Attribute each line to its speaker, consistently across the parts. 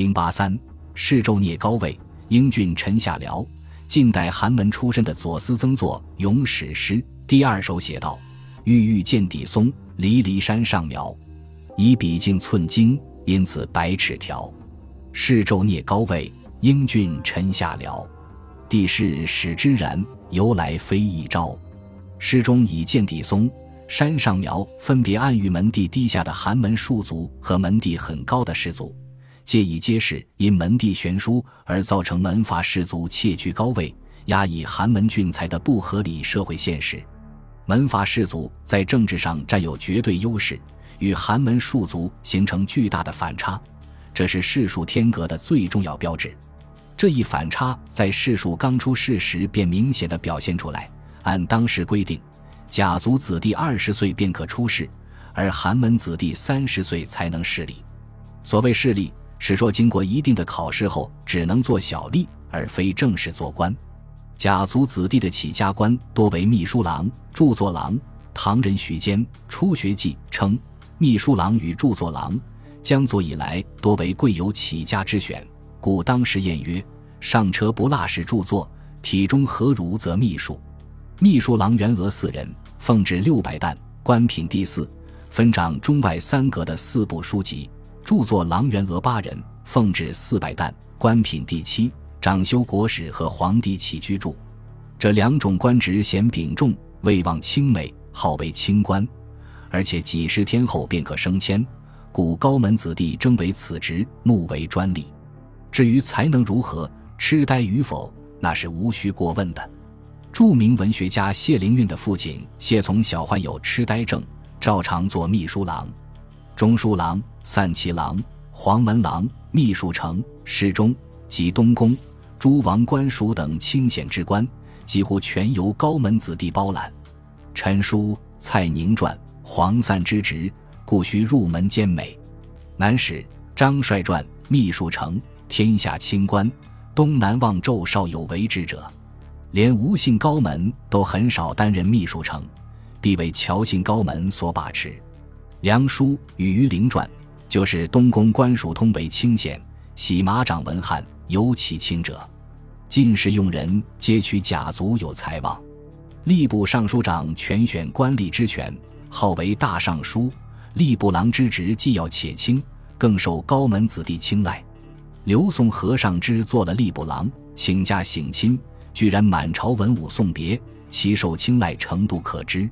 Speaker 1: 零八三，世胄聂高位，英俊臣下僚。近代寒门出身的左思曾作《咏史诗》第二首写道：“郁郁见底松，离离山上苗。以笔径寸金，因此百尺条。世胄聂高位，英俊臣下僚。地势使之然，由来非一朝。”诗中以见底松、山上苗分别暗喻门第低下的寒门庶族和门第很高的士族。借以揭示因门第悬殊而造成门阀士族窃居高位、压抑寒门俊才的不合理社会现实。门阀士族在政治上占有绝对优势，与寒门庶族形成巨大的反差，这是世数天格的最重要标志。这一反差在世数刚出世时便明显的表现出来。按当时规定，甲族子弟二十岁便可出世，而寒门子弟三十岁才能势力。所谓势力。是说，经过一定的考试后，只能做小吏，而非正式做官。甲族子弟的起家官多为秘书郎、著作郎。唐人徐坚《初学记》称，秘书郎与著作郎，江左以来多为贵有起家之选。故当时谚曰：“上车不落是著作，体中何如则秘书。”秘书郎员额四人，奉制六百担，官品第四，分掌中外三阁的四部书籍。著作郎员额八人，奉旨四百担，官品第七，掌修国史和皇帝起居注。这两种官职显秉重，位望清美，号为清官，而且几十天后便可升迁，故高门子弟争为此职，目为专利。至于才能如何，痴呆与否，那是无需过问的。著名文学家谢灵运的父亲谢从小患有痴呆症，照常做秘书郎。中书郎、散骑郎、黄门郎、秘书丞、侍中及东宫、诸王官署等清显之官，几乎全由高门子弟包揽。陈叔、蔡宁传、黄散之职，故需入门兼美。南史张帅传秘书丞，天下清官，东南望骤少有为之者，连吴姓高门都很少担任秘书丞，必为乔姓高门所把持。梁书与于陵传，就是东宫官署通为清闲，洗马掌文翰尤其清者。进士用人皆取甲族有才望。吏部尚书长全选官吏之权，号为大尚书。吏部郎之职既要且轻，更受高门子弟青睐。刘宋和尚之做了吏部郎，请假省亲，居然满朝文武送别，其受青睐程度可知。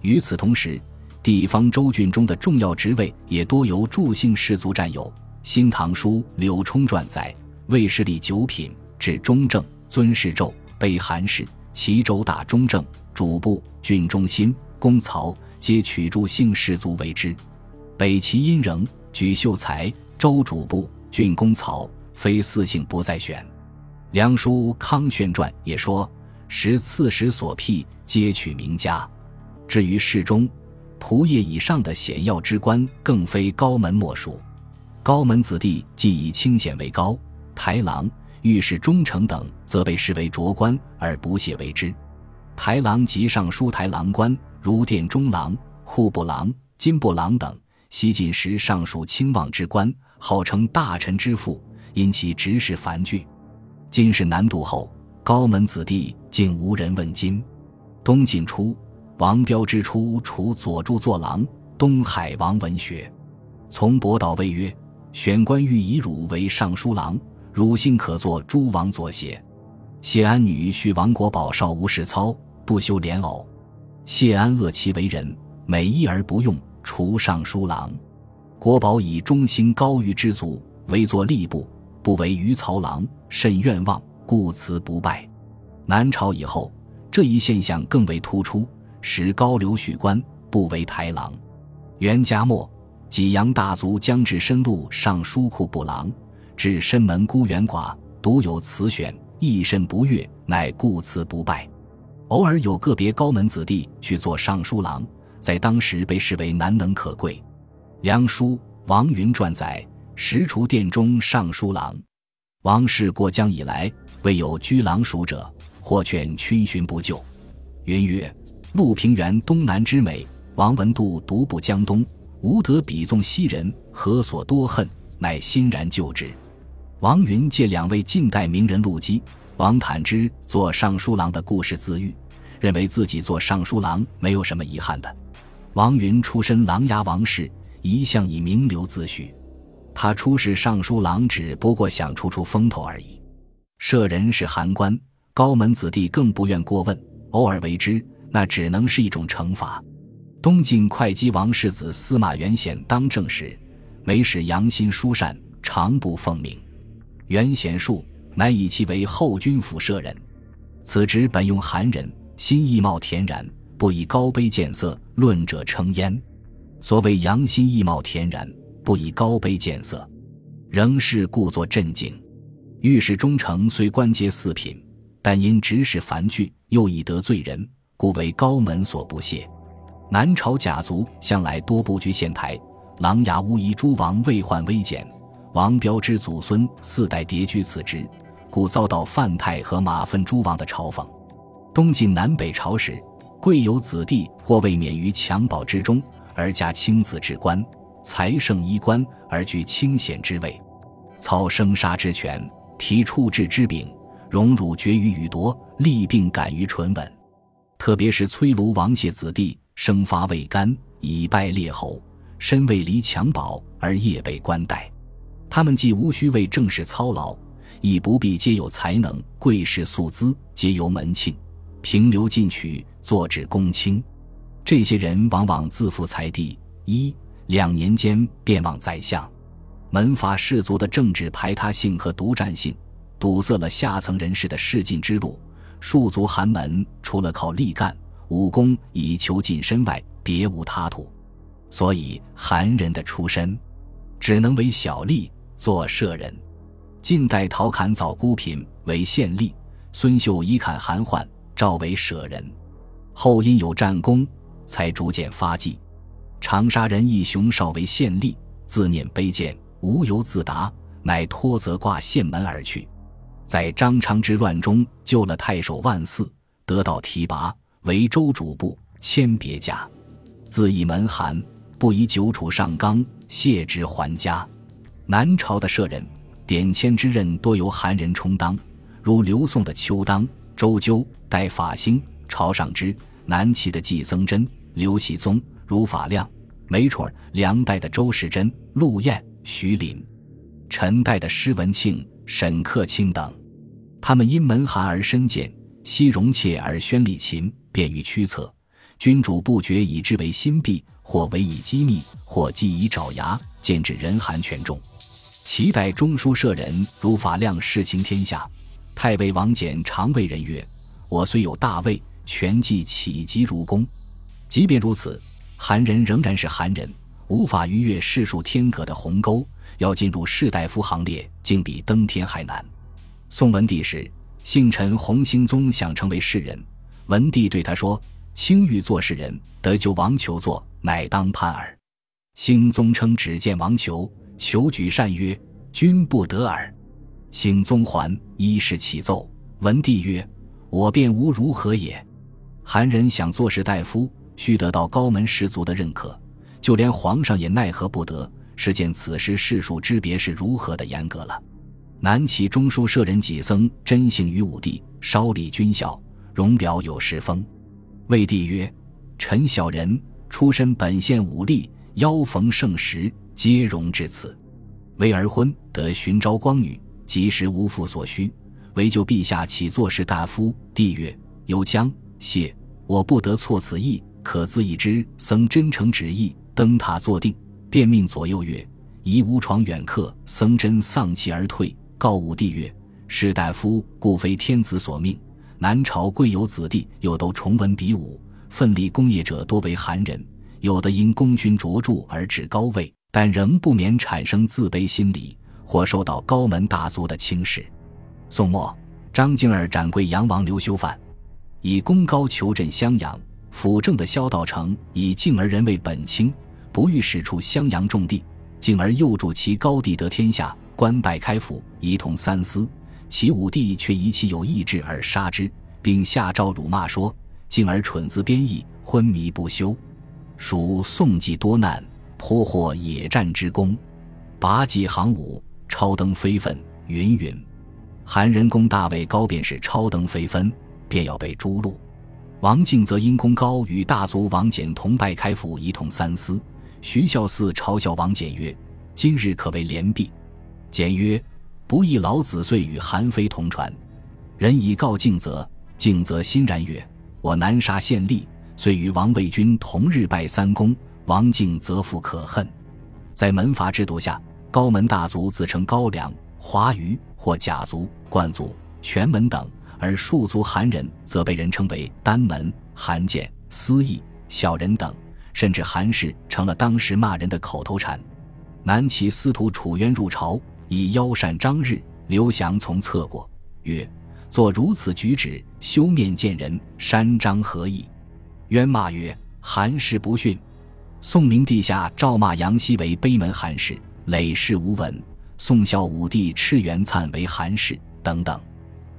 Speaker 1: 与此同时。地方州郡中的重要职位也多由助姓氏族占有。《新唐书·柳冲传》载：魏氏立九品，至中正，尊侍胄，备韩氏，齐州大中正主簿、郡中心、公曹，皆取助姓氏族为之。北齐殷仍举秀才，州主簿、郡公曹，非四姓不再选。梁书《康宣传》也说：时刺史所辟，皆取名家。至于侍中。仆业以上的显要之官，更非高门莫属。高门子弟既以清显为高，台郎、御史中丞等，则被视为卓官而不屑为之。台郎及尚书台郎官，如殿中郎、户部郎、金部郎等，西晋时尚属清望之官，号称大臣之父，因其职事繁巨。进士难度后，高门子弟竟无人问津。东晋初。王彪之初，除左著作郎，东海王文学。从伯道谓曰：“选官欲以汝为尚书郎，汝幸可作诸王左协。”谢安女婿王国宝少无事操，不修莲藕。谢安恶其为人，美意而不用，除尚书郎。国宝以忠心高于之族，为作吏部，不为余曹郎，甚愿望，故辞不拜。南朝以后，这一现象更为突出。使高流许官不为台郎，元嘉末，济阳大族将至深路尚书库部郎，至深门孤园寡，独有此选，一身不悦，乃故辞不拜。偶尔有个别高门子弟去做尚书郎，在当时被视为难能可贵。梁书王云传载：石厨殿中尚书郎，王氏过江以来，未有居郎署者，或劝逡巡不就。云曰。陆平原东南之美，王文度独步江东，无得比纵西人，何所多恨？乃欣然就之。王云借两位近代名人陆机、王坦之做尚书郎的故事自喻，认为自己做尚书郎没有什么遗憾的。王云出身琅琊王氏，一向以名流自诩，他出仕尚书郎只不过想出出风头而已。舍人是寒官，高门子弟更不愿过问，偶尔为之，那只能是一种惩罚。东晋会稽王世子司马元显当政时，每使杨心疏善，常不奉命。元显术，乃以其为后军府舍人。此职本用寒人，心意貌恬然，不以高卑见色，论者称焉。所谓杨心意貌恬然，不以高卑见色，仍是故作镇静。御史中丞虽官阶四品，但因执事繁具，又易得罪人，故为高门所不屑。南朝甲族向来多布局县台，琅琊乌衣诸王未患危简。王彪之祖孙四代叠居此职，故遭到范泰和马粪诸王的嘲讽。东晋南北朝时，贵有子弟或未免于襁褓之中，而加卿子之官，才胜衣冠而居清显之位，操生杀之权，提处置之柄，荣辱决于予夺，利病感于唇吻。特别是崔卢王谢子弟，生发未干，以败列侯，身未离襁褓而夜被冠带。他们既无需为政事操劳，亦不必皆有才能，贵士素资皆由门庆，平流进取，坐至公卿。这些人往往自负才地，一两年间便望宰相。门阀士族的政治排他性和独占性，堵塞了下层人士的仕进之路。庶族寒门除了靠力干、武功以求晋身外，别无他途。所以寒人的出身，只能为小吏。做舍人，晋代陶侃早孤品为县吏，孙秀以侃韩宦，召为舍人。后因有战功，才逐渐发迹。长沙人义雄少为县吏，自念卑贱，无由自达，乃托责挂县门而去。在张昌之乱中救了太守万嗣，得到提拔为州主簿，迁别驾。自以门寒，不宜久处上纲，谢之还家。南朝的舍人典签之任多由韩人充当，如刘宋的邱当、周究、戴法兴、朝上之；南齐的季僧真、刘喜宗、如法亮、梅蠢；梁代的周世珍、陆彦、徐林；陈代的施文庆、沈克清等。他们因门寒而深见，惜容妾而宣礼勤，便于驱策。君主不觉以之为心弊，或委以机密，或计以爪牙，见至人寒权重。齐代中书舍人如法亮世情天下，太尉王翦常谓人曰：“我虽有大位，权计岂及如公？”即便如此，韩人仍然是韩人，无法逾越世数天格的鸿沟。要进入士大夫行列，竟比登天还难。宋文帝时，姓陈洪兴宗想成为士人，文帝对他说：“卿欲做士人，得就王求做，乃当叛耳。”兴宗称只见王求。求举善曰：“君不得耳。”兴宗还，一是启奏。文帝曰：“我便无如何也。”韩人想做士大夫，须得到高门士族的认可，就连皇上也奈何不得。是见此时士庶之别是如何的严格了。南齐中书舍人己僧真姓于武帝，稍立军校，容表有时风。魏帝曰：“臣小人出身本县武吏，邀逢盛时。”皆容至此，为而婚得寻昭光女，及时无父所需，唯就陛下起作士大夫。帝曰：“有将谢，我不得错此意，可自以之。”僧真诚旨意，登塔坐定，便命左右曰：“宜无床远客。”僧真丧气而退，告武帝曰：“士大夫故非天子所命。南朝贵有子弟，又都崇文比武，奋力功业者多为寒人，有的因功勋卓著而至高位。”但仍不免产生自卑心理，或受到高门大族的轻视。宋末，张敬儿斩贵阳王刘修范，以功高求镇襄阳。辅政的萧道成以敬儿人为本卿，不欲使出襄阳重地。敬儿又助其高帝得天下，官拜开府，一统三司。其武帝却疑其有意志而杀之，并下诏辱骂说：“进而蠢自编议，昏迷不休。”属宋季多难。颇获野战之功，拔戟行伍，超登非分，云云。韩仁公大位高，便是超登非分，便要被诛戮。王敬则因功高，与大族王翦同拜开府，一统三司。徐孝嗣嘲笑王翦曰：“今日可谓连璧。”简曰：“不义老子遂与韩非同传。”人以告敬则，敬则欣然曰：“我南沙县吏，遂与王卫军同日拜三公。王敬则复可恨。”在门阀制度下，高门大族自称高梁、华余或甲族、冠族、权门等，而庶族韩人则被人称为单门、韩简、私义、小人等。甚至韩氏成了当时骂人的口头禅。南齐司徒楚渊入朝，以邀善张日，刘翔从侧过，曰：“做如此举止，休面见人，山张何意？”渊骂曰：“韩氏不逊。”宋明帝下诏骂杨希为碑门韩氏，累世无闻。宋孝武帝斥袁粲为韩氏，等等。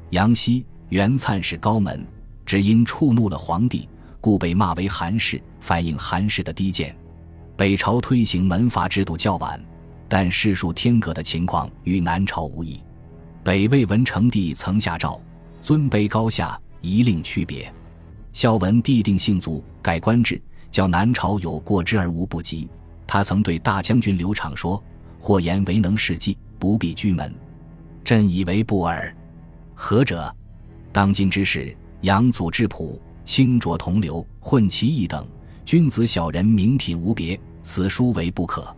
Speaker 1: 杨希、袁粲是高门，只因触怒了皇帝。故被骂为韩氏，反映韩氏的低贱。北朝推行门阀制度较晚，但世数天格的情况与南朝无异。北魏文成帝曾下诏，尊卑高下一令区别。孝文帝定姓族，改官制，较南朝有过之而无不及。他曾对大将军刘昶说：“或言为能事计，不必居门。朕以为不耳。何者？当今之事，杨祖质朴。”清浊同流，混其一等，君子小人名品无别，此书为不可。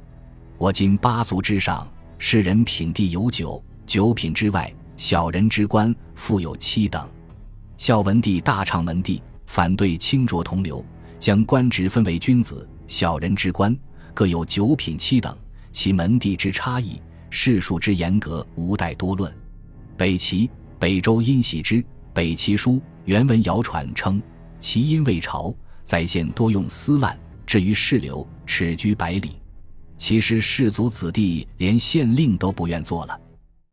Speaker 1: 我今八族之上，世人品地有九，九品之外，小人之官复有七等。孝文帝大畅门第，反对清浊同流，将官职分为君子、小人之官，各有九品七等，其门第之差异，世数之严格，无待多论。北齐、北周因喜之，《北齐书》原文谣传称。其因未朝，在县多用丝烂，至于世流，尺居百里。其实士族子弟连县令都不愿做了。